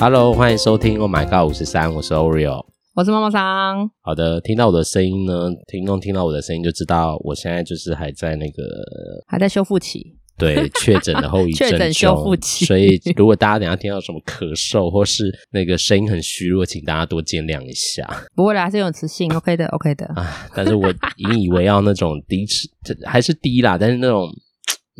Hello，欢迎收听 Oh My God 五十三，我是 Oreo，我是妈妈桑。好的，听到我的声音呢，听众听到我的声音就知道我现在就是还在那个还在修复期，对，确诊的后遗 症确诊修复期。所以如果大家等下听到什么咳嗽或是那个声音很虚弱，请大家多见谅一下。不会啦，还是有磁性，OK 的，OK 的。啊，但是我引以为傲那种低还是低啦，但是那种。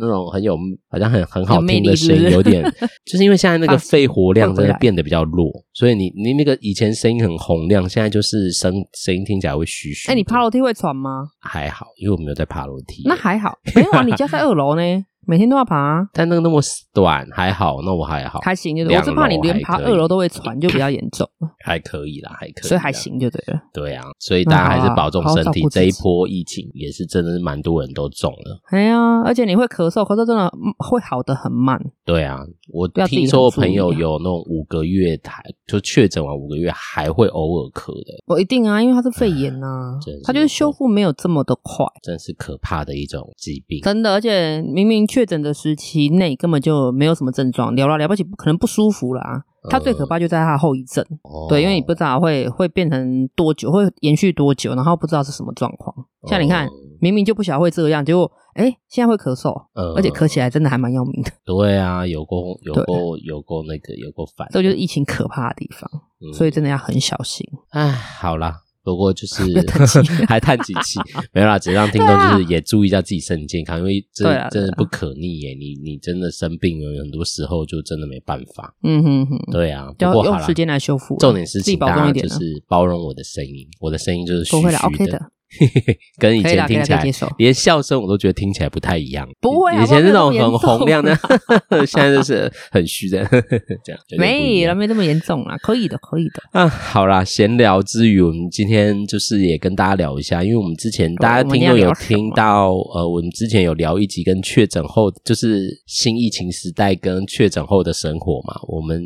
那种很有，好像很很好听的声音，有点，就是因为现在那个肺活量真的变得比较弱，所以你你那个以前声音很洪亮，现在就是声声音听起来会虚虚。哎，你爬楼梯会喘吗？还好，因为我没有在爬楼梯。那还好，没有啊，你家在二楼呢。每天都要爬，啊，但那个那么短还好，那我还好，还行就对。我是怕你连爬二楼都会喘，就比较严重。还可以啦，还可以，所以还行就对了。对啊，所以大家还是保重身体。这一波疫情也是真的是蛮多人都中了。哎呀，而且你会咳嗽，咳嗽真的会好的很慢。对啊，我听说我朋友有那种五个月台就确诊完五个月还会偶尔咳的。我一定啊，因为他是肺炎呐，他就是修复没有这么的快，真是可怕的一种疾病。真的，而且明明确诊的时期内根本就没有什么症状，了了了不起，可能不舒服啦。它最可怕就在它的后遗症，呃、对，因为你不知道会会变成多久，会延续多久，然后不知道是什么状况。像你看，呃、明明就不晓得会这样，结果哎，现在会咳嗽，呃、而且咳起来真的还蛮要命的。对啊，有过有过有过那个有过烦，这就是疫情可怕的地方，嗯、所以真的要很小心。哎，好啦。不过就是 还叹几气，没有啦，只让听众就是也注意一下自己身体健康，因为这真的不可逆耶。你你真的生病了，很多时候就真的没办法。嗯哼哼，对啊，不过用时间来修复。重点是请大家就是包容我的声音，我的声音就是虚虚的。跟以前听起来，连笑声我都觉得听起来不太一样。不会，以前那种很洪亮的，现在就是很虚的，这样。没了，没这么严重啦，可以的，可以的。啊，好啦，闲聊之余，我们今天就是也跟大家聊一下，因为我们之前大家听众有听到，呃，我们之前有聊一集跟确诊后，就是新疫情时代跟确诊后的生活嘛。我们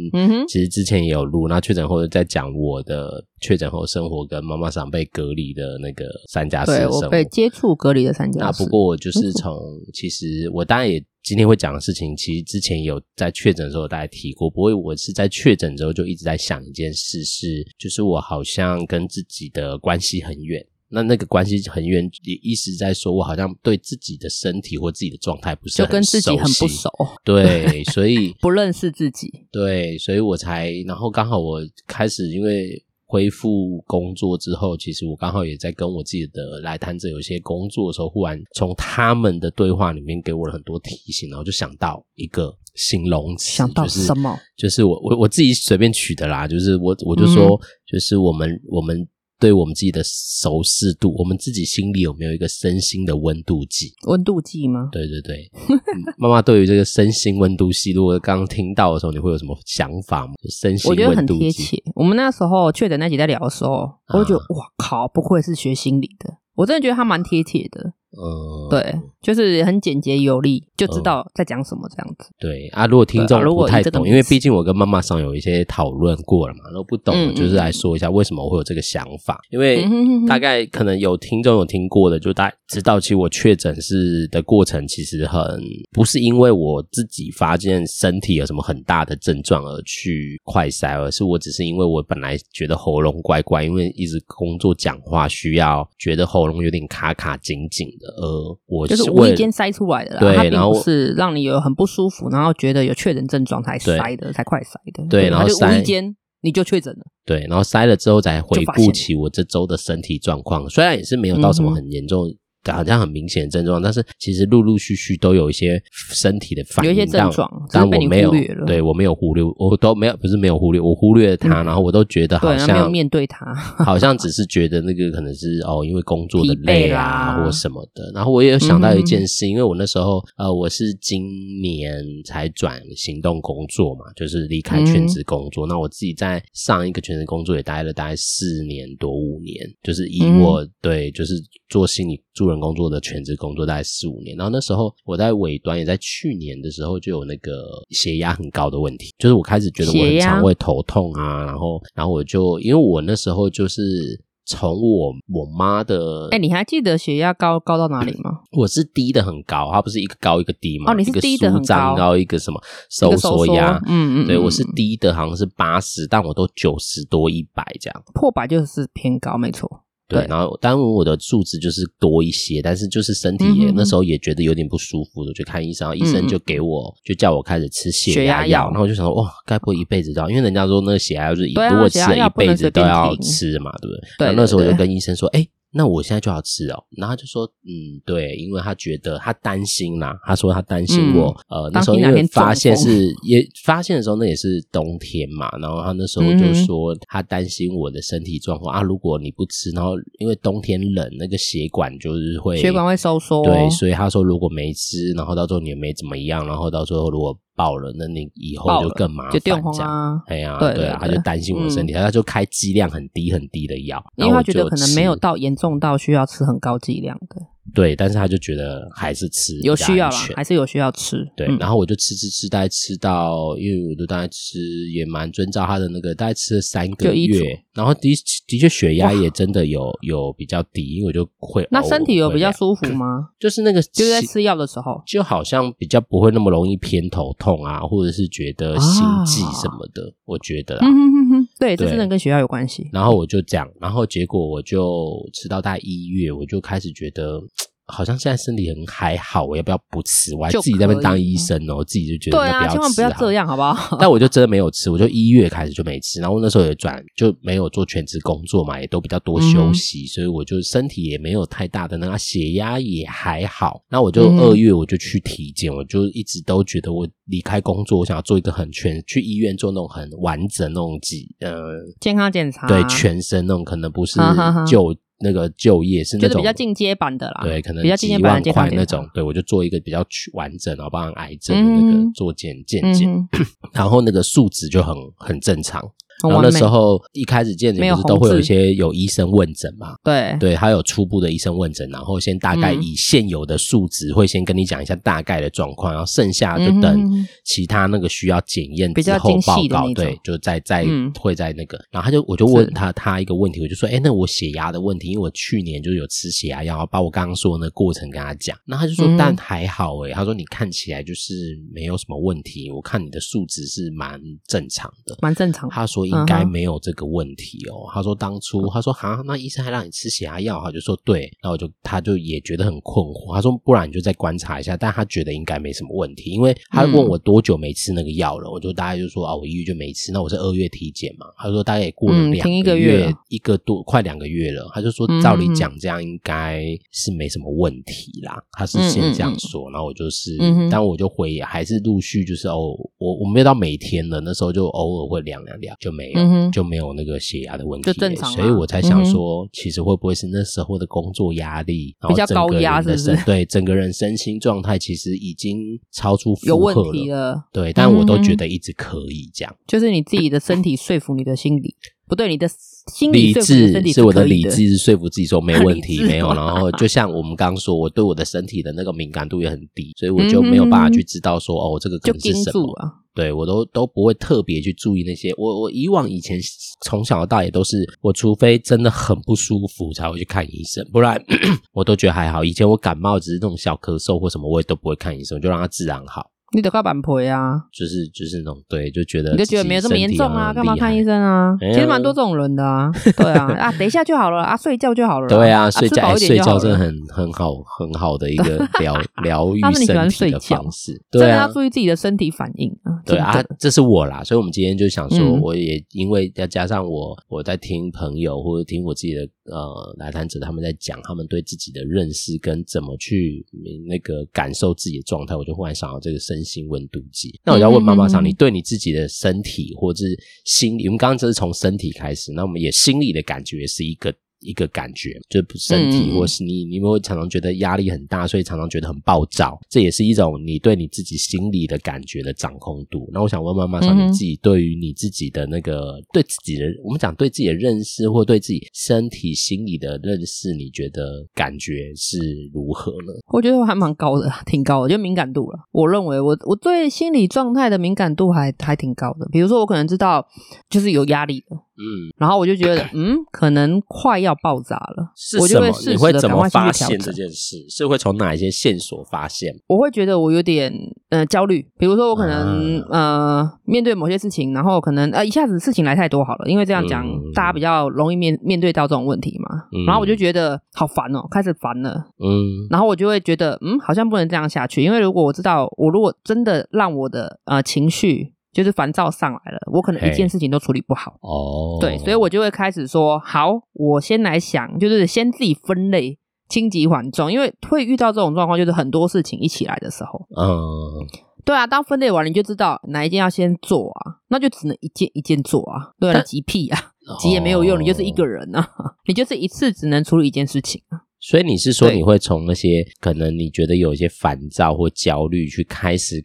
其实之前也有录，那确诊后在讲我的。确诊后生活跟妈妈桑被隔离的那个三加四的生活，对，我被接触隔离的三加四。那不过我就是从，其实我当然也今天会讲的事情，其实之前有在确诊的时候大家提过。不过我是在确诊之后就一直在想一件事，是就是我好像跟自己的关系很远。那那个关系很远，也意思在说我好像对自己的身体或自己的状态不是很熟悉，就跟自己很不熟。对，所以不认识自己。对，所以我才，然后刚好我开始因为。恢复工作之后，其实我刚好也在跟我自己的来谈者有些工作的时候，忽然从他们的对话里面给我了很多提醒，然后就想到一个形容词，想到什么？就是、就是我我我自己随便取的啦，就是我我就说，就是我们、嗯、我们。对我们自己的熟视度，我们自己心里有没有一个身心的温度计？温度计吗？对对对，妈妈对于这个身心温度计，如果刚刚听到的时候，你会有什么想法吗？身心温度计，我觉得很贴切。我们那时候确诊那集在聊的时候，我就觉得哇靠，不愧是学心理的，我真的觉得他蛮贴切的。嗯，对，就是很简洁有力，就知道在讲什么这样子。嗯、对啊，如果听众不太懂，因为毕竟我跟妈妈上有一些讨论过了嘛，然后不懂，嗯、就是来说一下为什么我会有这个想法。因为大概可能有听众有听过的，就大概知道，其实我确诊是的过程，其实很不是因为我自己发现身体有什么很大的症状而去快筛，而是我只是因为我本来觉得喉咙怪怪，因为一直工作讲话需要觉得喉咙有点卡卡紧紧的。呃，我就是无意间塞出来的啦，对，然后是让你有很不舒服，然后觉得有确诊症状才塞的，才快塞的，对，然后就无意间你就确诊了，对，然后塞了之后才回顾起我这周的身体状况，虽然也是没有到什么很严重。好像很明显的症状，但是其实陆陆续续都有一些身体的反应，有一些症状，但我没有，对我没有忽略，我都没有，不是没有忽略，我忽略了它，然后我都觉得好像没有面对他，好像只是觉得那个可能是哦，因为工作的累啊或什么的。然后我也有想到一件事，因为我那时候呃，我是今年才转行动工作嘛，就是离开全职工作。那我自己在上一个全职工作也待了大概四年多五年，就是以我对，就是做心理助人。工作的全职工作大概四五年，然后那时候我在尾端，也在去年的时候就有那个血压很高的问题，就是我开始觉得我很常会头痛啊，然后然后我就因为我那时候就是从我我妈的，哎、欸，你还记得血压高高到哪里吗？我是低的很高，它不是一个高一个低吗？哦，你是低的很高，一个什么收缩压？嗯嗯，对，我是低的，好像是八十，但我都九十多一百这样，破百就是偏高，没错。对，然后当然我的数值就是多一些，但是就是身体也、嗯、那时候也觉得有点不舒服的，就看医生，医生就给我、嗯、就叫我开始吃血压药，然后我就想说哇，该不会一辈子都要？因为人家说那个血压药就是、啊、如果吃了一辈子都要吃嘛，对不对？对，然后那时候我就跟医生说，哎。那我现在就要吃哦，然后他就说，嗯，对，因为他觉得他担心啦，他说他担心我，嗯、呃，那时候因为发现是也发现的时候，那也是冬天嘛，然后他那时候就说他担心我的身体状况、嗯、啊，如果你不吃，然后因为冬天冷，那个血管就是会血管会收缩，对，所以他说如果没吃，然后到时候你也没怎么样，然后到时候如果。爆了，那你以后就更麻烦，这样。哎呀，对对啊，他就担心我的身体，他就开剂量很低很低的药，因为他觉得可能没有到严重到需要吃很高剂量的。对，但是他就觉得还是吃有需要啦，还是有需要吃。对，然后我就吃吃吃，大概吃到，因为我都大概吃也蛮遵照他的那个，大概吃了三个月，然后的的确血压也真的有有比较低，因为我就会那身体有比较舒服吗？就是那个就是在吃药的时候，就好像比较不会那么容易偏头痛啊，或者是觉得心悸什么的，我觉得啊。对，这真的跟学校有关系。然后我就讲，然后结果我就吃到大概一月，我就开始觉得。好像现在身体很还好，我要不要不吃？我还自己在那边当医生哦，我自己就觉得对啊，千万不要这样，好不好？但我就真的没有吃，我就一月开始就没吃，然后那时候也转就没有做全职工作嘛，也都比较多休息，嗯、所以我就身体也没有太大的那个血压也还好。那我就二月我就去体检，嗯、我就一直都觉得我离开工作，我想要做一个很全去医院做那种很完整那种几呃健康检查，对全身那种可能不是就。那个就业是那种就是比较进阶版的啦，对，可能比较几万块那种，对，我就做一个比较完整，然后帮癌症的那个做检鉴检，然后那个数值就很很正常。然后那时候一开始见诊不是都会有一些有医生问诊嘛？对对，他有初步的医生问诊，然后先大概以现有的数值会先跟你讲一下大概的状况，然后剩下就等其他那个需要检验之后报告，对，就再再会在那个，然后他就我就问他他一个问题，我就说，哎，那我血压的问题，因为我去年就有吃血压药，把我刚刚说的那个过程跟他讲，那他就说，但还好诶，他说你看起来就是没有什么问题，我看你的数值是蛮正常的，蛮正常，他说。应该没有这个问题哦。他说当初他说哈，那医生还让你吃血压药，他就说对，然后我就他就也觉得很困惑。他说不然你就再观察一下，但他觉得应该没什么问题，因为他问我多久没吃那个药了，我就大概就说啊，我一月就没吃。那我是二月体检嘛，他说大概也过了两个月，一个多快两个月了。他就说照理讲这样应该是没什么问题啦，他是先这样说。然后我就是，但我就回还是陆续就是哦，我我没有到每天了，那时候就偶尔会量量量就没。嗯，就没有那个血压的问题，就正常，所以我才想说，其实会不会是那时候的工作压力比较高压，是不是？对，整个人身心状态其实已经超出负荷了，有问题了。对，但我都觉得一直可以这样，就是你自己的身体说服你的心理，不对，你的心理理智是我的理智是说服自己说没问题，没有。然后 就像我们刚刚说，我对我的身体的那个敏感度也很低，所以我就没有办法去知道说哦，这个可能是什么。对，我都都不会特别去注意那些。我我以往以前从小到大也都是，我除非真的很不舒服才会去看医生，不然 我都觉得还好。以前我感冒只是那种小咳嗽或什么，我也都不会看医生，就让它自然好。你得靠板赔啊，就是就是那种对，就觉得你就觉得没有这么严重啊，干嘛看医生啊？其实蛮多这种人的啊，对啊啊，等一下就好了啊，睡觉就好了。对啊，睡觉睡觉真的很很好很好的一个 疗疗愈身体的方式。对啊，要注意自己的身体反应啊。对啊，这是我啦，所以我们今天就想说，我也因为要加上我我在听朋友或者听我自己的呃来谈者他们在讲他们对自己的认识跟怎么去那个感受自己的状态，我就忽然想到这个身。心温度计，那我要问妈妈桑，嗯、你对你自己的身体或者是心理，我们刚刚这是从身体开始，那我们也心理的感觉是一个。一个感觉，就是身体，或是你，你会常常觉得压力很大，所以常常觉得很暴躁，这也是一种你对你自己心理的感觉的掌控度。那我想问妈妈桑，你自己对于你自己的那个对自己的，我们讲对自己的认识，或对自己身体、心理的认识，你觉得感觉是如何呢？我觉得我还蛮高的，挺高的，就敏感度了。我认为我我对心理状态的敏感度还还挺高的。比如说，我可能知道就是有压力的。嗯，然后我就觉得，嗯，可能快要爆炸了。是什么？你会怎么发现这件事？是会从哪一些线索发现？我会觉得我有点呃焦虑，比如说我可能、啊、呃面对某些事情，然后可能呃一下子事情来太多好了，因为这样讲、嗯、大家比较容易面面对到这种问题嘛。嗯、然后我就觉得好烦哦，开始烦了。嗯，然后我就会觉得，嗯，好像不能这样下去，因为如果我知道我如果真的让我的呃情绪。就是烦躁上来了，我可能一件事情都处理不好。哦，对，所以我就会开始说，好，我先来想，就是先自己分类，轻急缓重，因为会遇到这种状况，就是很多事情一起来的时候。嗯，对啊，当分类完，你就知道哪一件要先做啊，那就只能一件一件做啊。对啊，急屁啊，急也没有用，你就是一个人啊，你就是一次只能处理一件事情啊。所以你是说，你会从那些可能你觉得有一些烦躁或焦虑去开始。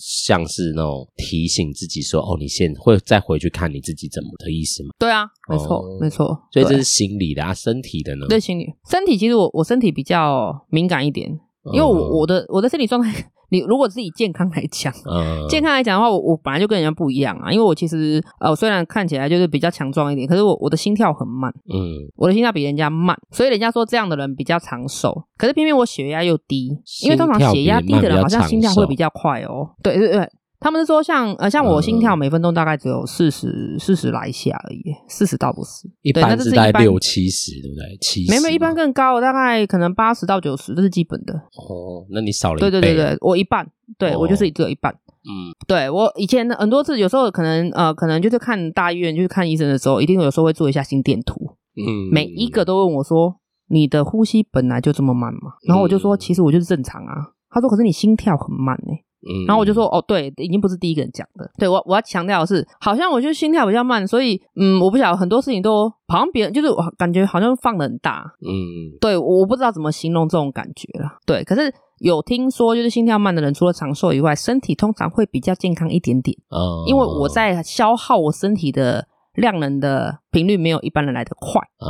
像是那种提醒自己说：“哦，你现在会再回去看你自己怎么的意思吗？”对啊，没错，哦、没错。所以这是心理的啊，身体的呢？对，心理。身体其实我我身体比较敏感一点，因为我我的我的身体状态。你如果自己健康来讲，嗯、健康来讲的话，我我本来就跟人家不一样啊。因为我其实呃，虽然看起来就是比较强壮一点，可是我我的心跳很慢，嗯，我的心跳比人家慢，所以人家说这样的人比较长寿。可是偏偏我血压又低，因为通常血压低的人好像心跳会比较快哦。对对对。他们是说像呃像我心跳每分钟大概只有四十四十来下而已，四十倒不是，一般是在六七十对不对？七十，没没一般更高，大概可能八十到九十，这是基本的。哦，那你少了一倍。对对对对，我一半，对、哦、我就是只有一半。嗯，对我以前很多次，有时候可能呃可能就是看大医院，就是看医生的时候，一定有时候会做一下心电图。嗯，每一个都问我说：“你的呼吸本来就这么慢吗？”然后我就说：“其实我就是正常啊。”他说：“可是你心跳很慢呢、欸。”嗯，然后我就说，哦，对，已经不是第一个人讲的。对，我我要强调的是，好像我就心跳比较慢，所以嗯，我不晓得很多事情都好像别人就是我感觉好像放的很大。嗯，对，我不知道怎么形容这种感觉了。对，可是有听说，就是心跳慢的人，除了长寿以外，身体通常会比较健康一点点。哦，因为我在消耗我身体的量能的频率没有一般人来的快。嗯，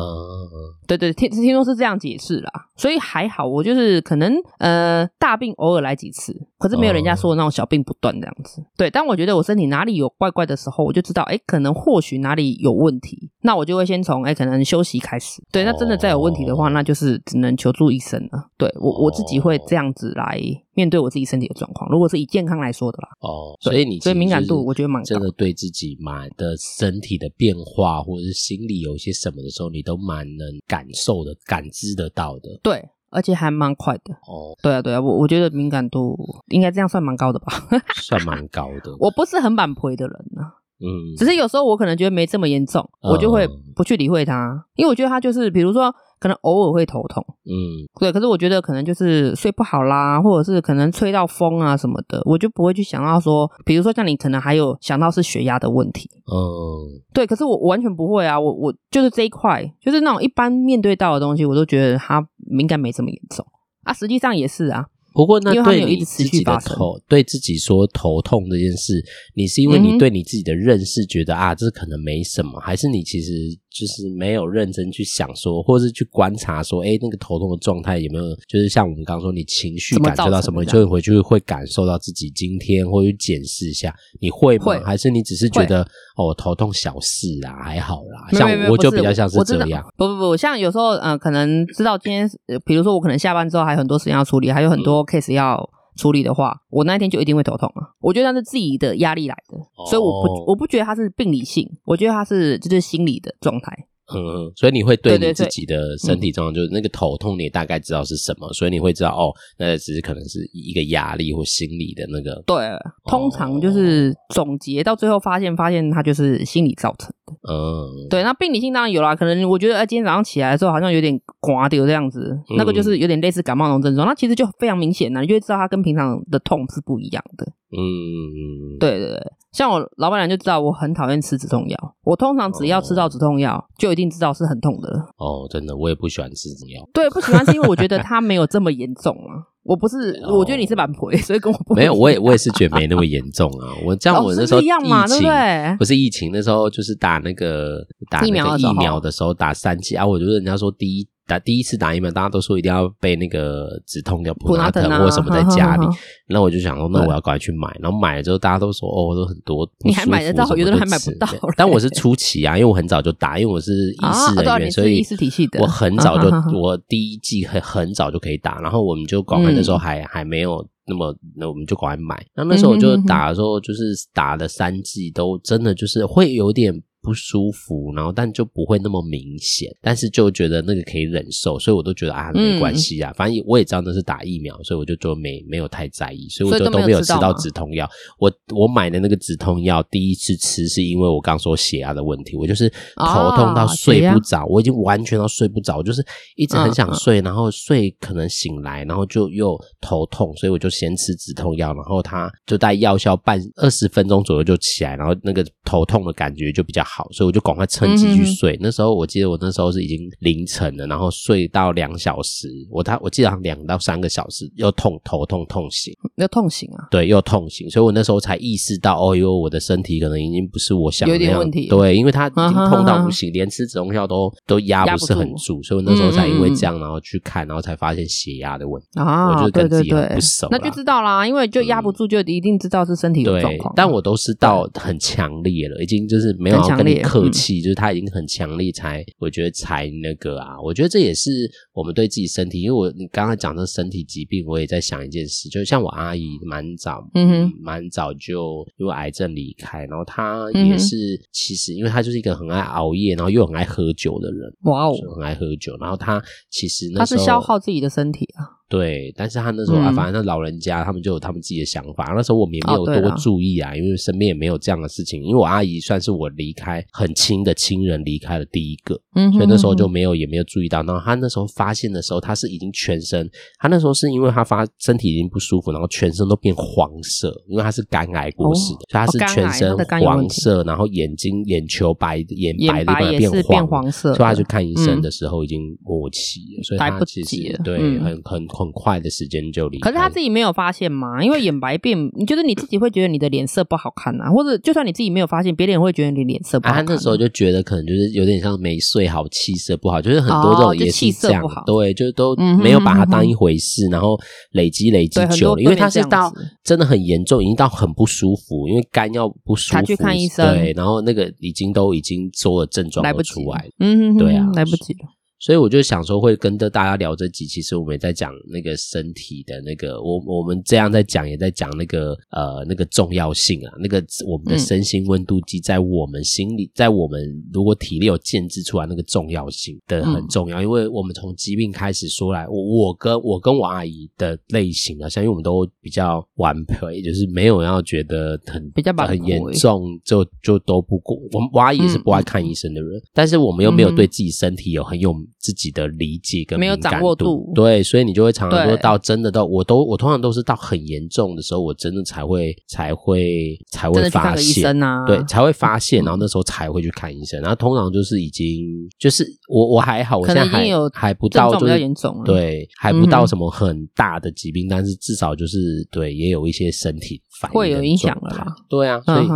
对对，听听说是这样解释啦，所以还好，我就是可能呃大病偶尔来几次。可是没有人家说的那种小病不断这样子，对。当我觉得我身体哪里有怪怪的时候，我就知道，哎，可能或许哪里有问题，那我就会先从哎可能休息开始。对，那真的再有问题的话，那就是只能求助医生了。对，我我自己会这样子来面对我自己身体的状况。如果是以健康来说的啦，哦，所以你所以敏感度我觉得蛮高的，真的对自己蛮的身体的变化或者是心里有一些什么的时候，你都蛮能感受的、感知得到的。对。而且还蛮快的哦，对啊，对啊，我我觉得敏感度应该这样算蛮高的吧，算蛮高的。我不是很满陪的人呢、啊，嗯，只是有时候我可能觉得没这么严重，嗯、我就会不去理会他，因为我觉得他就是，比如说。可能偶尔会头痛，嗯，对，可是我觉得可能就是睡不好啦，或者是可能吹到风啊什么的，我就不会去想到说，比如说像你可能还有想到是血压的问题，嗯，对，可是我完全不会啊，我我就是这一块，就是那种一般面对到的东西，我都觉得它应该没这么严重。啊，实际上也是啊。不过，那对你自己的头，对自己说头痛这件事，你是因为你对你自己的认识觉得、嗯、啊，这可能没什么，还是你其实就是没有认真去想说，或是去观察说，哎，那个头痛的状态有没有，就是像我们刚刚说，你情绪感受到什么，你就会回去会感受到自己今天会去检视一下，你会吗？会还是你只是觉得哦，头痛小事啊，还好啦。像我就比较像是这样，不不不，像有时候嗯、呃，可能知道今天，比如说我可能下班之后还有很多事情要处理，还有很多。case 要处理的话，我那一天就一定会头痛啊！我觉得那是自己的压力来的，所以我不我不觉得它是病理性，我觉得它是就是心理的状态。嗯，所以你会对你自己的身体状况，就是那个头痛，你也大概知道是什么，嗯、所以你会知道哦，那只是可能是一个压力或心理的那个。对，通常就是总结到最后发现，发现它就是心理造成的。嗯，对，那病理性当然有啦，可能我觉得，哎，今天早上起来的时候好像有点刮掉这样子，嗯、那个就是有点类似感冒那种症状，那其实就非常明显了，你就会知道它跟平常的痛是不一样的。嗯，对对对。像我老板娘就知道我很讨厌吃止痛药，我通常只要吃到止痛药，哦、就一定知道是很痛的了。哦，真的，我也不喜欢吃止痛药。对，不喜欢是因为我觉得它没有这么严重啊。我不是，哦、我觉得你是蛮婆，所以跟我不没有。我也我也是觉得没那么严重啊。我这样，我那时候疫情、哦、一样嘛，对不对？不是疫情那时候，就是打那个打那个疫苗的时候打三剂啊。我觉得人家说第一。打第一次打疫苗，大家都说一定要备那个止痛药普拉疼或什么在家里。那我就想说，那我要赶快去买。然后买了之后，大家都说哦，都很多。你还买得到？有的人还买不到。但我是初期啊，因为我很早就打，因为我是医师人员，所以医师体系的，我很早就 我第一季很很早就可以打。然后我们就广安的时候还还没有。那么，那我们就赶快买。那那时候我就打的时候，就是打了三剂，都真的就是会有点。不舒服，然后但就不会那么明显，但是就觉得那个可以忍受，所以我都觉得啊没关系啊，嗯、反正我也知道那是打疫苗，所以我就就没没有太在意，所以我就都没有吃到止痛药。我我买的那个止痛药第一次吃是因为我刚说血压的问题，我就是头痛到睡不着，哦、我已经完全到睡不着，就是一直很想睡，嗯、然后睡可能醒来，然后就又头痛，所以我就先吃止痛药，然后它就在药效半二十分钟左右就起来，然后那个头痛的感觉就比较好。所以我就赶快趁机去睡。嗯、那时候我记得我那时候是已经凌晨了，然后睡到两小时，我他我记得两到三个小时，又痛头痛痛醒，又痛醒啊？对，又痛醒，所以我那时候才意识到，哦哟，我的身体可能已经不是我想的那样。有点问题。对，因为他已经痛到不行，啊、哈哈连吃止痛药都都压不是很住，所以我那时候才因为这样，然后去看，然后才发现血压的问题。啊，我就跟自己很不熟，那就知道啦，因为就压不住，就一定知道是身体有状况。但我都是到很强烈了，已经就是没有要跟你客气，嗯、就是他已经很强烈，才我觉得才那个啊。我觉得这也是我们对自己身体，因为我你刚刚讲的身体疾病，我也在想一件事，就像我阿姨蛮早，嗯哼，蛮早就因为癌症离开，然后她也是、嗯、其实因为她就是一个很爱熬夜，然后又很爱喝酒的人，哇哦，很爱喝酒，然后她其实那时候她是消耗自己的身体啊。对，但是他那时候啊，反正那老人家他们就有他们自己的想法。那时候我们也没有多注意啊，因为身边也没有这样的事情。因为我阿姨算是我离开很亲的亲人离开的第一个，嗯，所以那时候就没有也没有注意到。然后他那时候发现的时候，他是已经全身，他那时候是因为他发身体已经不舒服，然后全身都变黄色，因为他是肝癌过世的，所以他是全身黄色，然后眼睛眼球白眼白的变变黄色，所以他去看医生的时候已经末期了，所以他其实对很很。很快的时间就离开，可是他自己没有发现吗？因为眼白变，你觉得你自己会觉得你的脸色不好看啊？或者就算你自己没有发现，别人也会觉得你脸色不好看。他那时候就觉得可能就是有点像没睡好，气色不好，就是很多这种也是这样，对，就都没有把它当一回事，然后累积累积久了，因为他是到真的很严重，已经到很不舒服，因为肝要不舒服，他去看医生，对，然后那个已经都已经所有症状都出来了，嗯，对啊，来不及了。所以我就想说，会跟着大家聊这集。其实我们也在讲那个身体的那个，我我们这样在讲，也在讲那个呃那个重要性啊。那个我们的身心温度计在我们心里，在我们如果体力有建制出来那个重要性的很重要。因为我们从疾病开始说来，我我跟我跟我阿姨的类型啊，像因为我们都比较完配，就是没有要觉得很比较很严重就就都不过。我们我阿姨也是不爱看医生的人，但是我们又没有对自己身体有很有。自己的理解跟没有掌握度，对，所以你就会常常说到真的到，我都我通常都是到很严重的时候，我真的才会才会才会发现。啊，对，才会发现，然后那时候才会去看医生，然后通常就是已经就是我我还好，我现在还还不到就是严重，对，还不到什么很大的疾病，但是至少就是对，也有一些身体反应会有影响了啦，对啊，所以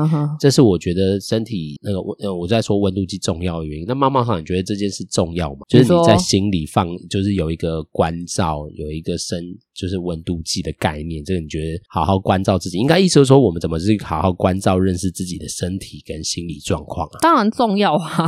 这是我觉得身体那个温，我在说温度计重要的原因。那茂茂上，你觉得这件事重要吗？就是。你在心里放，就是有一个关照，有一个身，就是温度计的概念。这个你觉得好好关照自己，应该意思是说，我们怎么去好好关照、认识自己的身体跟心理状况啊？当然重要啊！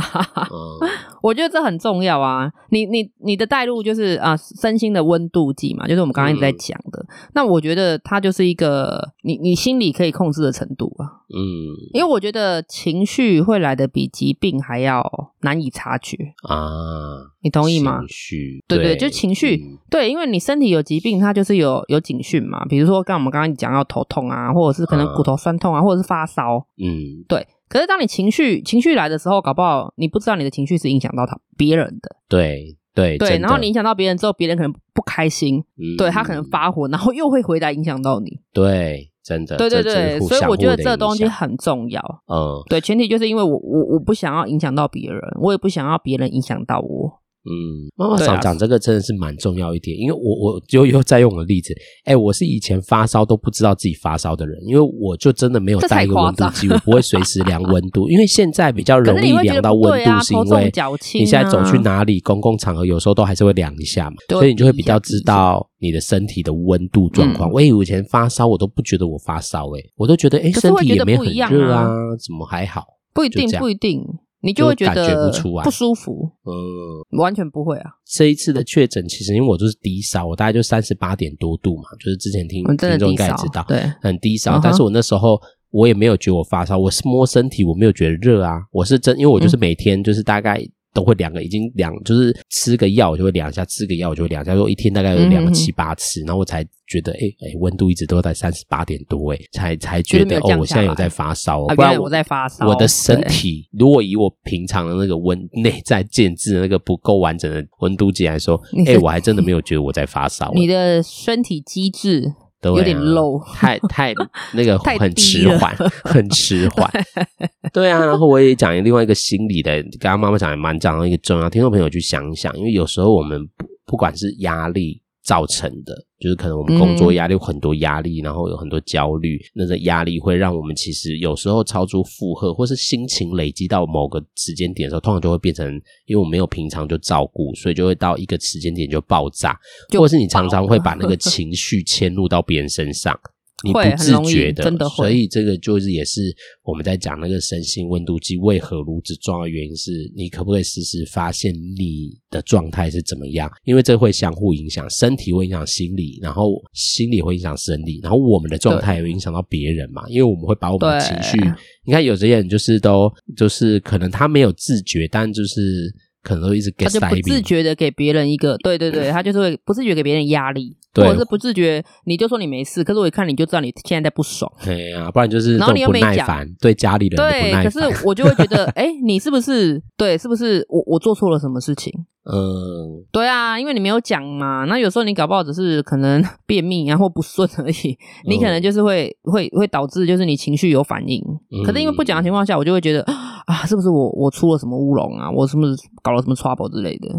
嗯、我觉得这很重要啊！你你你的带入就是啊，身心的温度计嘛，就是我们刚刚一直在讲的。嗯、那我觉得它就是一个你你心理可以控制的程度啊。嗯，因为我觉得情绪会来的比疾病还要难以察觉啊。你同意吗？情绪，对对，就情绪，嗯、对，因为你身体有疾病，它就是有有警讯嘛。比如说，刚我们刚刚讲到头痛啊，或者是可能骨头酸痛啊，或者是发烧，嗯，对。可是当你情绪情绪来的时候，搞不好你不知道你的情绪是影响到他别人的，对对对。然后你影响到别人之后，别人可能不开心，嗯、对他可能发火，然后又会回来影响到你，对。真的，对对对，所以我觉得这个东西很重要。嗯，对，前提就是因为我我我不想要影响到别人，我也不想要别人影响到我。嗯，妈妈桑讲这个真的是蛮重要一点，因为我我就又再用我的例子，哎、欸，我是以前发烧都不知道自己发烧的人，因为我就真的没有带一个温度计，我不会随时量温度，因为现在比较容易量到温度，是因为你现在走去哪里公共场合，有时候都还是会量一下嘛，所以你就会比较知道你的身体的温度状况。我以前发烧，我都不觉得我发烧，哎，我都觉得哎、欸，身体也没有很热啊，怎么还好？不一定，不一定。你就会觉得不舒服，嗯，完全不会啊。这一次的确诊，其实因为我就是低烧，我大概就三十八点多度嘛，就是之前听听众应该知道，对，很低烧。但是我那时候我也没有觉得我发烧，我是摸身体，我没有觉得热啊。我是真，因为我就是每天就是大概。都会量个，已经量就是吃个药我就会量一下，吃个药我就会量一下，说一天大概有量个七八次，然后我才觉得，哎哎，温度一直都在三十八点多，哎，才才觉得哦，我现在有在发烧，不然我在发烧。我的身体如果以我平常的那个温内在建制的那个不够完整的温度计来说，哎，我还真的没有觉得我在发烧。你的身体机制。有点 low，太太 那个很迟缓，很迟缓。对啊，然后我也讲另外一个心理的，刚刚妈妈讲也蛮讲到一个重要，听众朋友去想一想，因为有时候我们不不管是压力。造成的，就是可能我们工作压力有很多压力，嗯、然后有很多焦虑，那个压力会让我们其实有时候超出负荷，或是心情累积到某个时间点的时候，通常就会变成，因为我没有平常就照顾，所以就会到一个时间点就爆炸，或者是你常常会把那个情绪迁入到别人身上。你不自觉的，真的会，所以这个就是也是我们在讲那个身心温度计为何如此重要的原因，是你可不可以时时发现你的状态是怎么样？因为这会相互影响，身体会影响心理，然后心理会影响生理，然后我们的状态也会影响到别人嘛。因为我们会把我们的情绪，你看有些人就是都就是可能他没有自觉，但就是可能都一直给，他就不自觉的给别人一个，对对对，他就是会不自觉给别人压力。或者是不自觉，你就说你没事，可是我一看你就知道你现在在不爽。对呀，不然就是然后你又没讲，对家里人不耐烦。对，可是我就会觉得，哎，你是不是对？是不是我我做错了什么事情？嗯，对啊，因为你没有讲嘛。那有时候你搞不好只是可能 便秘然后不顺而已，你可能就是会会会导致就是你情绪有反应。可是因为不讲的情况下，我就会觉得啊，是不是我我出了什么乌龙啊？我是不是搞了什么 trouble 之类的？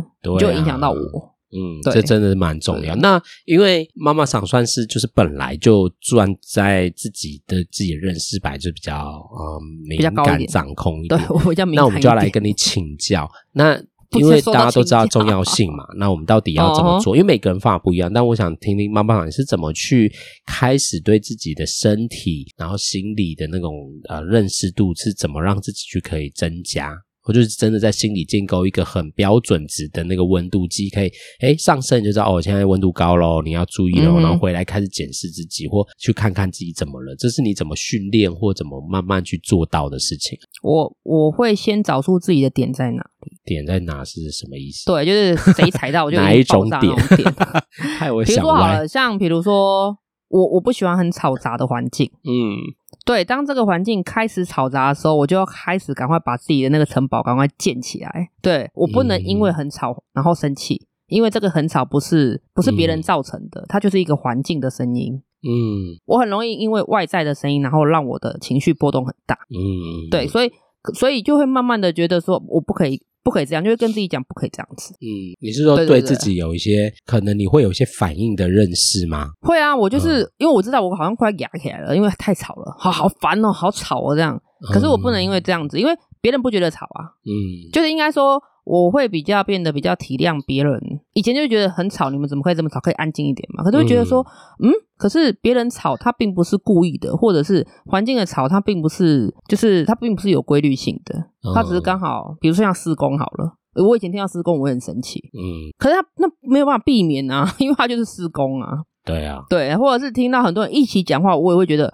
就影响到我。嗯，这真的是蛮重要。那因为妈妈桑算是就是本来就专在自己的自己的认识摆就比较呃敏感掌控一点，对，我比较敏感。那我们就要来跟你请教。那因为大家都知道重要性嘛，那我们到底要怎么做？因为每个人方法不一样。但我想听听妈妈是怎么去开始对自己的身体，然后心理的那种呃认识度是怎么让自己去可以增加。我就是真的在心里建构一个很标准值的那个温度计，可以哎上升就知道哦，现在温度高咯，你要注意咯，嗯、然后回来开始检视自己，或去看看自己怎么了。这是你怎么训练或怎么慢慢去做到的事情。我我会先找出自己的点在哪里，点在哪是什么意思？对，就是谁踩到我就 哪一种点？害我想。比如说好了，像比如说我我不喜欢很吵杂的环境，嗯。对，当这个环境开始嘈杂的时候，我就要开始赶快把自己的那个城堡赶快建起来。对，我不能因为很吵然后生气，因为这个很吵不是不是别人造成的，它就是一个环境的声音。嗯，我很容易因为外在的声音，然后让我的情绪波动很大。嗯，对，所以所以就会慢慢的觉得说我不可以。不可以这样，就会跟自己讲不可以这样子。嗯，你是说对自己有一些可能你会有一些反应的认识吗？会啊，我就是、嗯、因为我知道我好像快哑起来了，因为太吵了，好好烦哦，好吵哦这样。可是我不能因为这样子，嗯、因为别人不觉得吵啊。嗯，就是应该说。我会比较变得比较体谅别人，以前就觉得很吵，你们怎么可以这么吵？可以安静一点嘛？可是会觉得说，嗯，嗯，可是别人吵，他并不是故意的，或者是环境的吵，他并不是，就是他并不是有规律性的，他只是刚好，比如说像施工好了，我以前听到施工我很生气，嗯，可是他那没有办法避免啊，因为他就是施工啊，对啊，对，或者是听到很多人一起讲话，我也会觉得，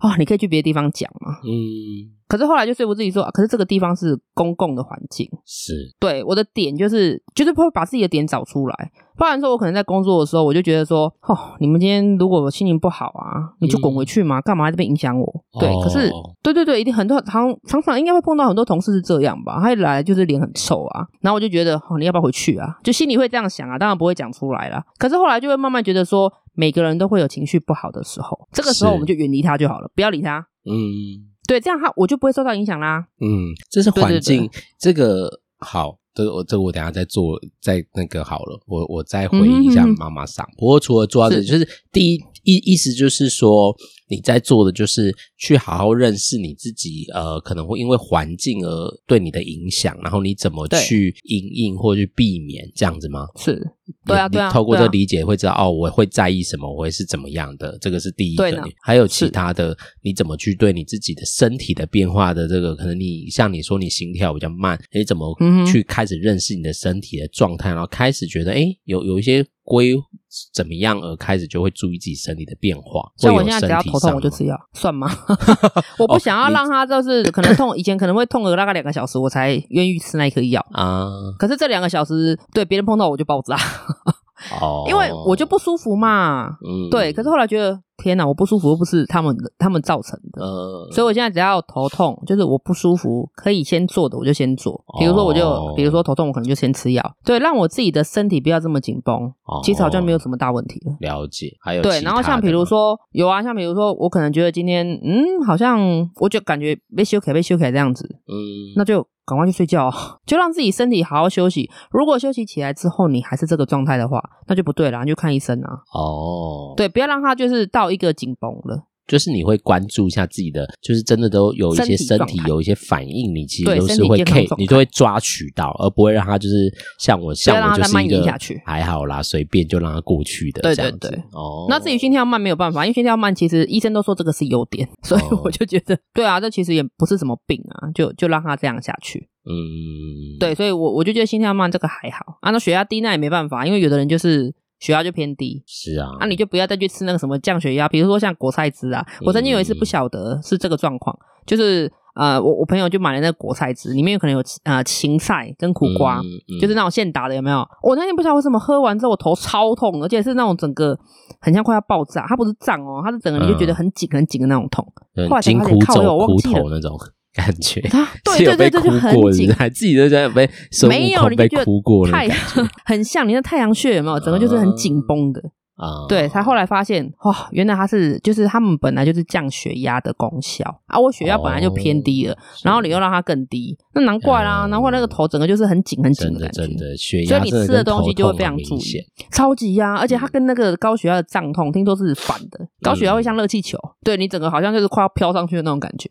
啊、哦，你可以去别的地方讲嘛，嗯。可是后来就说服自己说，可是这个地方是公共的环境，是对我的点就是就是会把自己的点找出来。不然说，我可能在工作的时候，我就觉得说，哦，你们今天如果心情不好啊，你就滚回去嘛，干嘛在这边影响我？对，可是对对对，一定很多常常常应该会碰到很多同事是这样吧？他一来就是脸很臭啊，然后我就觉得，哦，你要不要回去啊？就心里会这样想啊，当然不会讲出来啦。可是后来就会慢慢觉得说，每个人都会有情绪不好的时候，这个时候我们就远离他就好了，不要理他。嗯。对，这样他我就不会受到影响啦。嗯，这是环境，对对对，这个好，这个我这个我等下再做，再那个好了，我我再回忆一下妈妈桑。不过除了做到这，就是第一意意思就是说。你在做的就是去好好认识你自己，呃，可能会因为环境而对你的影响，然后你怎么去应应或去避免这样子吗？是，对啊，对啊。透过这个理解会知道，哦，我会在意什么，我会是怎么样的，这个是第一个。还有其他的，你怎么去对你自己的身体的变化的这个，可能你像你说你心跳比较慢，你怎么去开始认识你的身体的状态，然后开始觉得，诶，有有一些。归怎么样而开始就会注意自己身体的变化，像我现在只要头痛我就吃药，算吗？我不想要让他就是 可能痛，以前可能会痛个大概两个小时，我才愿意吃那一颗药啊。可是这两个小时，对别人碰到我就爆炸。哦，因为我就不舒服嘛，嗯，对。可是后来觉得，天哪，我不舒服又不是他们他们造成的，呃，所以我现在只要头痛，就是我不舒服，可以先做的我就先做。比如说，我就、哦、比如说头痛，我可能就先吃药，对，让我自己的身体不要这么紧绷。哦，其实好像没有什么大问题了。了解，还有对，然后像比如说有啊，像比如说我可能觉得今天嗯，好像我就感觉被修改被修改这样子，嗯，那就。赶快去睡觉，就让自己身体好好休息。如果休息起来之后你还是这个状态的话，那就不对了，你就看医生啊。哦，对，不要让他就是到一个紧绷了。就是你会关注一下自己的，就是真的都有一些身体有一些反应，你其实都是会 K，你都会抓取到，而不会让它就是像我像我就是一个还好啦，随便就让它过去的。对对对，哦。那至于心跳慢没有办法，因为心跳慢其实医生都说这个是优点，所以我就觉得，对啊，这其实也不是什么病啊，就就让它这样下去。嗯，对，所以我我就觉得心跳慢这个还好啊，那血压低那也没办法，因为有的人就是。血压就偏低，是啊，那、啊、你就不要再去吃那个什么降血压，比如说像果菜汁啊。我曾经有一次不晓得是这个状况，嗯、就是呃，我我朋友就买了那个果菜汁，里面有可能有呃芹菜跟苦瓜，嗯嗯、就是那种现打的，有没有？我那天不知道为什么喝完之后我头超痛，而且是那种整个很像快要爆炸，它不是胀哦，它是整个你就觉得很紧很紧的那种痛，嗯、后来才发现靠，我忘记了那种。感觉对，对对对，这就很紧，还自己都在被没有，你被哭过了，太 很像你的太阳穴有没有？整个就是很紧绷的。啊，对，才后来发现，哇，原来他是就是他们本来就是降血压的功效。啊，我血压本来就偏低了，然后你又让它更低，那难怪啦，难怪那个头整个就是很紧很紧的感觉，真的，血压，所以你吃的东西就会非常注意，超级呀，而且它跟那个高血压的胀痛听说是反的，高血压会像热气球，对你整个好像就是快要飘上去的那种感觉，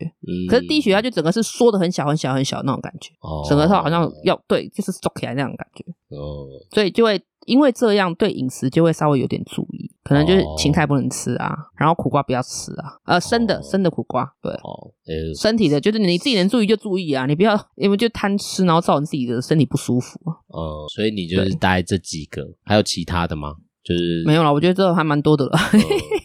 可是低血压就整个是缩的很小很小很小那种感觉，整个它好像要对，就是缩起来那种感觉，哦，所以就会。因为这样对饮食就会稍微有点注意，可能就是芹菜不能吃啊，然后苦瓜不要吃啊，呃，生的生的苦瓜，对，哦身体的，就是你自己能注意就注意啊，你不要因为就贪吃，然后造成自己的身体不舒服。哦，所以你就是大概这几个，还有其他的吗？就是没有了，我觉得这还蛮多的了。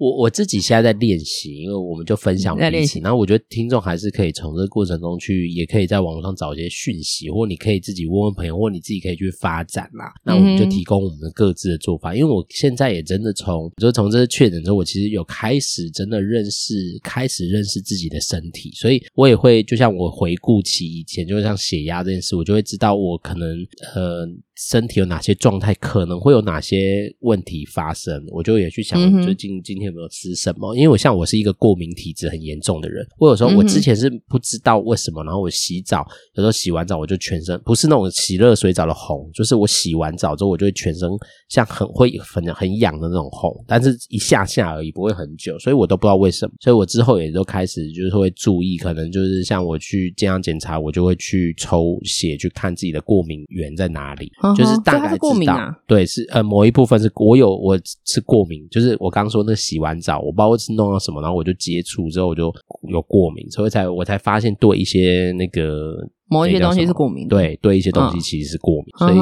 我我自己现在在练习，因为我们就分享彼此，然后我觉得听众还是可以从这个过程中去，也可以在网络上找一些讯息，或你可以自己问问朋友，或你自己可以去发展啦。那我们就提供我们各自的做法，因为我现在也真的从，就从这次确诊之后，我其实有开始真的认识，开始认识自己的身体，所以我也会就像我回顾起以前，就像血压这件事，我就会知道我可能呃。身体有哪些状态，可能会有哪些问题发生，我就也去想最近今天有没有吃什么。因为我像我是一个过敏体质很严重的人，我有时候我之前是不知道为什么，然后我洗澡有时候洗完澡我就全身不是那种洗热水澡的红，就是我洗完澡之后我就会全身像很会很很痒的那种红，但是一下下而已，不会很久，所以我都不知道为什么。所以我之后也都开始就是会注意，可能就是像我去健康检查，我就会去抽血去看自己的过敏源在哪里。就是大概知道，过敏啊、对，是呃某一部分是我有我是过敏，就是我刚刚说那洗完澡，我不知道我是弄到什么，然后我就接触之后我就有过敏，所以才我才发现对一些那个某一些东西是过敏，对对一些东西其实是过敏，嗯、所以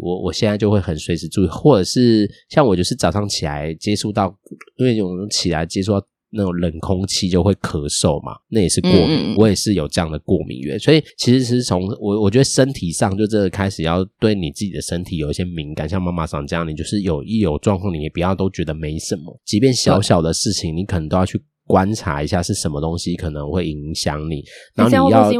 我我现在就会很随时注意，或者是像我就是早上起来接触到，因为有种起来接触到。那种冷空气就会咳嗽嘛，那也是过敏。我也是有这样的过敏源，所以其实是从我我觉得身体上就这个开始要对你自己的身体有一些敏感，像妈妈桑这样，你就是有一有状况，你也不要都觉得没什么，即便小小的事情，你可能都要去观察一下是什么东西可能会影响你，然后你要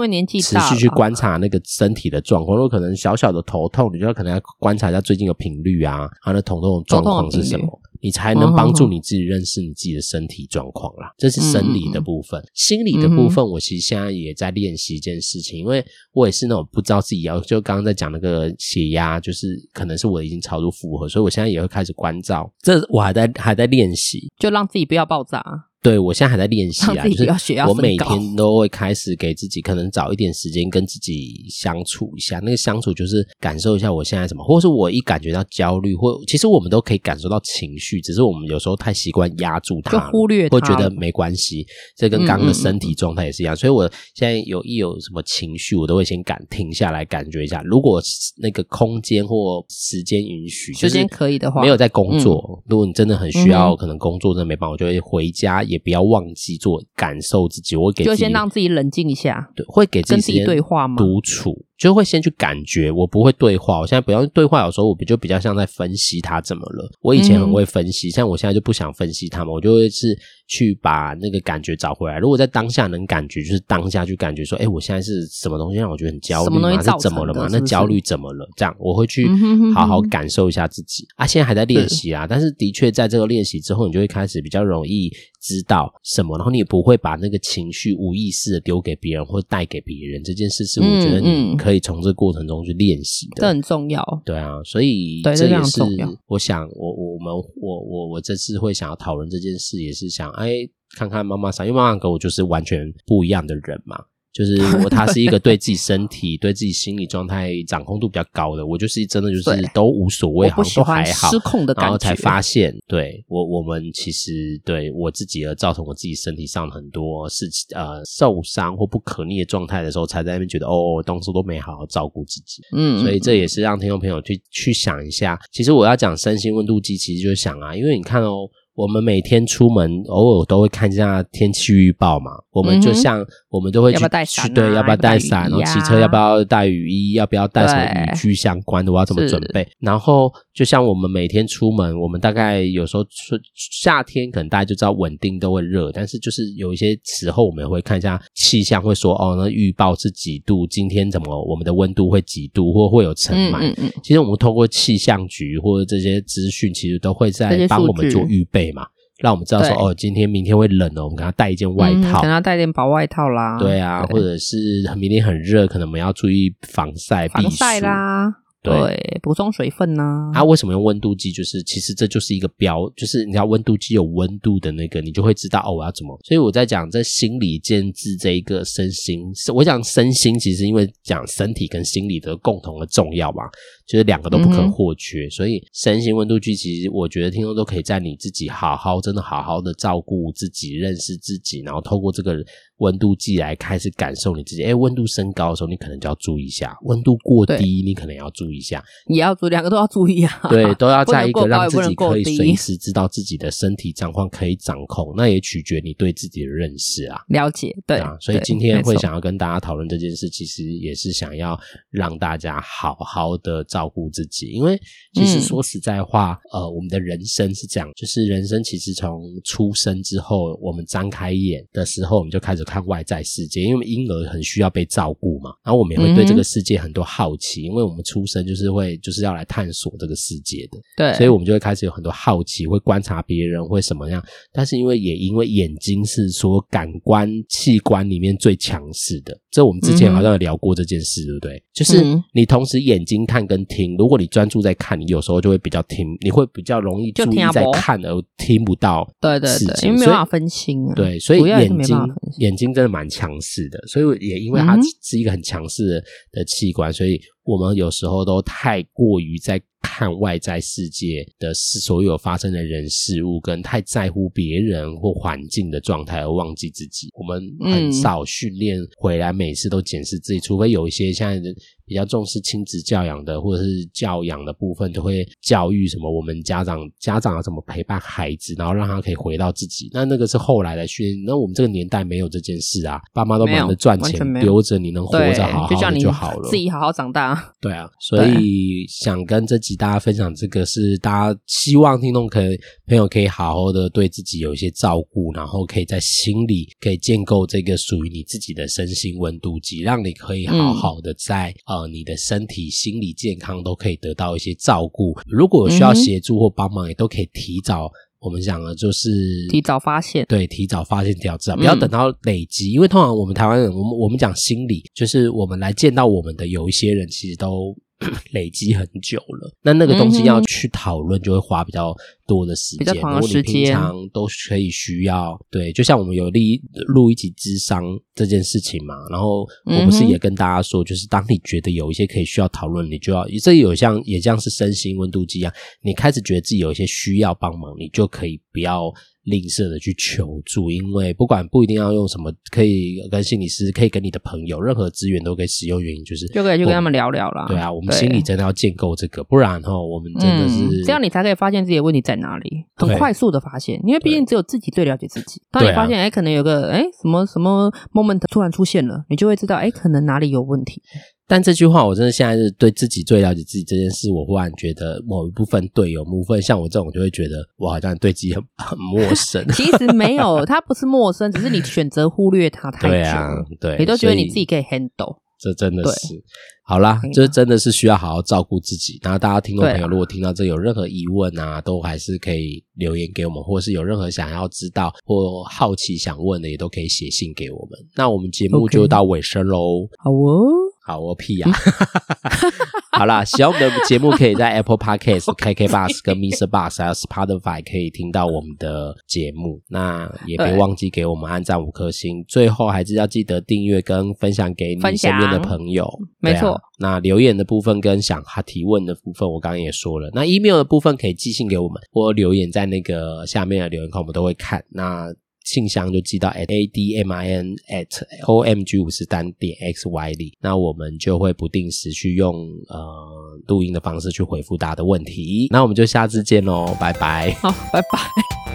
持续去观察那个身体的状况。如果可能小小的头痛，你就可能要观察一下最近的频率啊，它的疼痛状况是什么。你才能帮助你自己认识你自己的身体状况啦。这是生理的部分，心理的部分，我其实现在也在练习一件事情，因为我也是那种不知道自己要，就刚刚在讲那个血压，就是可能是我已经超出负荷，所以我现在也会开始关照。这我还在还在练习，就让自己不要爆炸。对，我现在还在练习啊，就是我每天都会开始给自己可能找一点时间跟自己相处一下。那个相处就是感受一下我现在什么，或者是我一感觉到焦虑，或其实我们都可以感受到情绪，只是我们有时候太习惯压住它，就忽略它，会觉得没关系。这跟刚刚的身体状态也是一样，嗯嗯嗯，所以我现在有一有什么情绪，我都会先感停下来感觉一下。如果那个空间或时间允许，时间可以的话，没有在工作，嗯、如果你真的很需要，可能工作真的没办法，我就会回家也。也不要忘记做感受自己，我会给就先让自己冷静一下，对，会给自己跟自己对话吗？独处。就会先去感觉，我不会对话。我现在不要对话，有时候我就比较像在分析他怎么了。我以前很会分析，像我现在就不想分析他们，我就会是去把那个感觉找回来。如果在当下能感觉，就是当下去感觉说，哎，我现在是什么东西让我觉得很焦虑吗？是怎么了吗？那焦虑怎么了？这样我会去好好感受一下自己啊。现在还在练习啊，但是的确在这个练习之后，你就会开始比较容易知道什么，然后你也不会把那个情绪无意识的丢给别人或带给别人。这件事是我觉得你。可以从这个过程中去练习的，这很重要。对啊，所以这也是我想，我我们我我我这次会想要讨论这件事，也是想哎，看看妈妈桑，因为妈妈跟我就是完全不一样的人嘛。就是我，他是一个对自己身体、对自己心理状态掌控度比较高的。我就是真的就是都无所谓，好像都还好。失控的感觉，然后才发现，对我我们其实对我自己而造成我自己身体上很多事情，呃，受伤或不可逆的状态的时候，才在那边觉得哦，当初都没好好照顾自己。嗯，所以这也是让听众朋友去去想一下。其实我要讲身心温度计，其实就是想啊，因为你看哦。我们每天出门，偶尔都会看一下天气预报嘛。我们就像我们都会去，去对，要不要带伞？然后骑车要不要带雨衣？要不要带什么雨具相关的？我要怎么准备？然后就像我们每天出门，我们大概有时候春夏天可能大家就知道稳定都会热，但是就是有一些时候我们也会看一下气象，会说哦，那预报是几度？今天怎么我们的温度会几度？或会有尘螨？其实我们通过气象局或者这些资讯，其实都会在帮我们做预备。嘛，让我们知道说哦，今天明天会冷哦，我们给他带一件外套，给、嗯、他带点薄外套啦。对啊，对或者是明天很热，可能我们要注意防晒、防晒啦。对，补充水分呢、啊？它、啊、为什么用温度计？就是其实这就是一个标，就是你知道温度计有温度的那个，你就会知道哦，我要怎么。所以我在讲这心理建制这一个身心，我讲身心，其实因为讲身体跟心理的共同的重要嘛，就是两个都不可或缺。嗯、所以身心温度计，其实我觉得听众都可以在你自己好好真的好好的照顾自己、认识自己，然后透过这个。温度计来开始感受你自己，哎，温度升高的时候，你可能就要注意一下；温度过低，你可能要注意一下。也要注意，两个都要注意啊。对，都要在一个让自己可以随时知道自己的身体状况可以掌控，那也取决你对自己的认识啊。了解，对啊。所以今天会想要跟大家讨论这件事，其实也是想要让大家好好的照顾自己，因为其实说实在话，嗯、呃，我们的人生是这样，就是人生其实从出生之后，我们张开眼的时候，我们就开始。看外在世界，因为婴儿很需要被照顾嘛，然后我们也会对这个世界很多好奇，嗯、因为我们出生就是会就是要来探索这个世界的，对，所以我们就会开始有很多好奇，会观察别人会什么样。但是因为也因为眼睛是说感官器官里面最强势的，这我们之前好像有聊过这件事，对不对？就是你同时眼睛看跟听，如果你专注在看，你有时候就会比较听，你会比较容易注意在看而听不到，对对对，因为没办法分心啊，对，所以眼睛眼。眼睛真的蛮强势的，所以也因为它是一个很强势的的器官，所以我们有时候都太过于在看外在世界的事，所有发生的人事物，跟太在乎别人或环境的状态，而忘记自己。我们很少训练回来，每次都检视自己，除非有一些现在的。比较重视亲子教养的，或者是教养的部分，都会教育什么？我们家长家长要怎么陪伴孩子，然后让他可以回到自己。那那个是后来的训练。那我们这个年代没有这件事啊，爸妈都忙着赚钱，留着你能活着好好的就好了，自己好好长大。对啊，所以想跟这集大家分享这个，是大家希望听众可以朋友可以好好的对自己有一些照顾，然后可以在心里可以建构这个属于你自己的身心温度计，让你可以好好的在、嗯呃你的身体、心理健康都可以得到一些照顾。如果有需要协助或帮忙，也都可以提早。我们讲的就是提早发现，对，提早发现，提早知道，不要等到累积。嗯、因为通常我们台湾人，我们我们讲心理，就是我们来见到我们的有一些人，其实都。累积很久了，那那个东西要去讨论，就会花比较多的时间。如果你平常都可以需要，对，就像我们有录录一集智商这件事情嘛，然后我不是也跟大家说，就是当你觉得有一些可以需要讨论，你就要这有像也像是身心温度计一样，你开始觉得自己有一些需要帮忙，你就可以不要。吝啬的去求助，因为不管不一定要用什么，可以跟心理师，可以跟你的朋友，任何资源都可以使用。原因就是就可以去跟他们聊聊啦。对啊，我们心里真的要建构这个，不然哈，我们真的是、嗯、这样，你才可以发现自己的问题在哪里，很快速的发现。因为毕竟只有自己最了解自己。当你发现哎、啊，可能有个哎什么什么 moment 突然出现了，你就会知道哎，可能哪里有问题。但这句话，我真的现在是对自己最了解自己这件事，我忽然觉得某一部分对，有部分像我这种就会觉得我好像对自己很 很陌生。其实没有，他不是陌生，只是你选择忽略他太久。对啊，对，你都觉得你自己可以 handle。这真的是好啦，这真的是需要好好照顾自己。然后大家听众朋友，如果听到这有任何疑问啊，都还是可以留言给我们，或是有任何想要知道或好奇想问的，也都可以写信给我们。那我们节目就到尾声喽。好哦。好，我屁呀、啊！好啦，喜欢我们的节目，可以在 Apple Podcast、KK Bus 跟 Mr. Bus 还有 Spotify 可以听到我们的节目。那也别忘记给我们按赞五颗星。最后还是要记得订阅跟分享给你身边的朋友。没错、啊。那留言的部分跟想他提问的部分，我刚刚也说了。那 email 的部分可以寄信给我们，或留言在那个下面的留言框，我们都会看。那信箱就寄到 at admin at omg 五十三点 xy 里，那我们就会不定时去用呃录音的方式去回复大家的问题。那我们就下次见喽，拜拜。好，拜拜。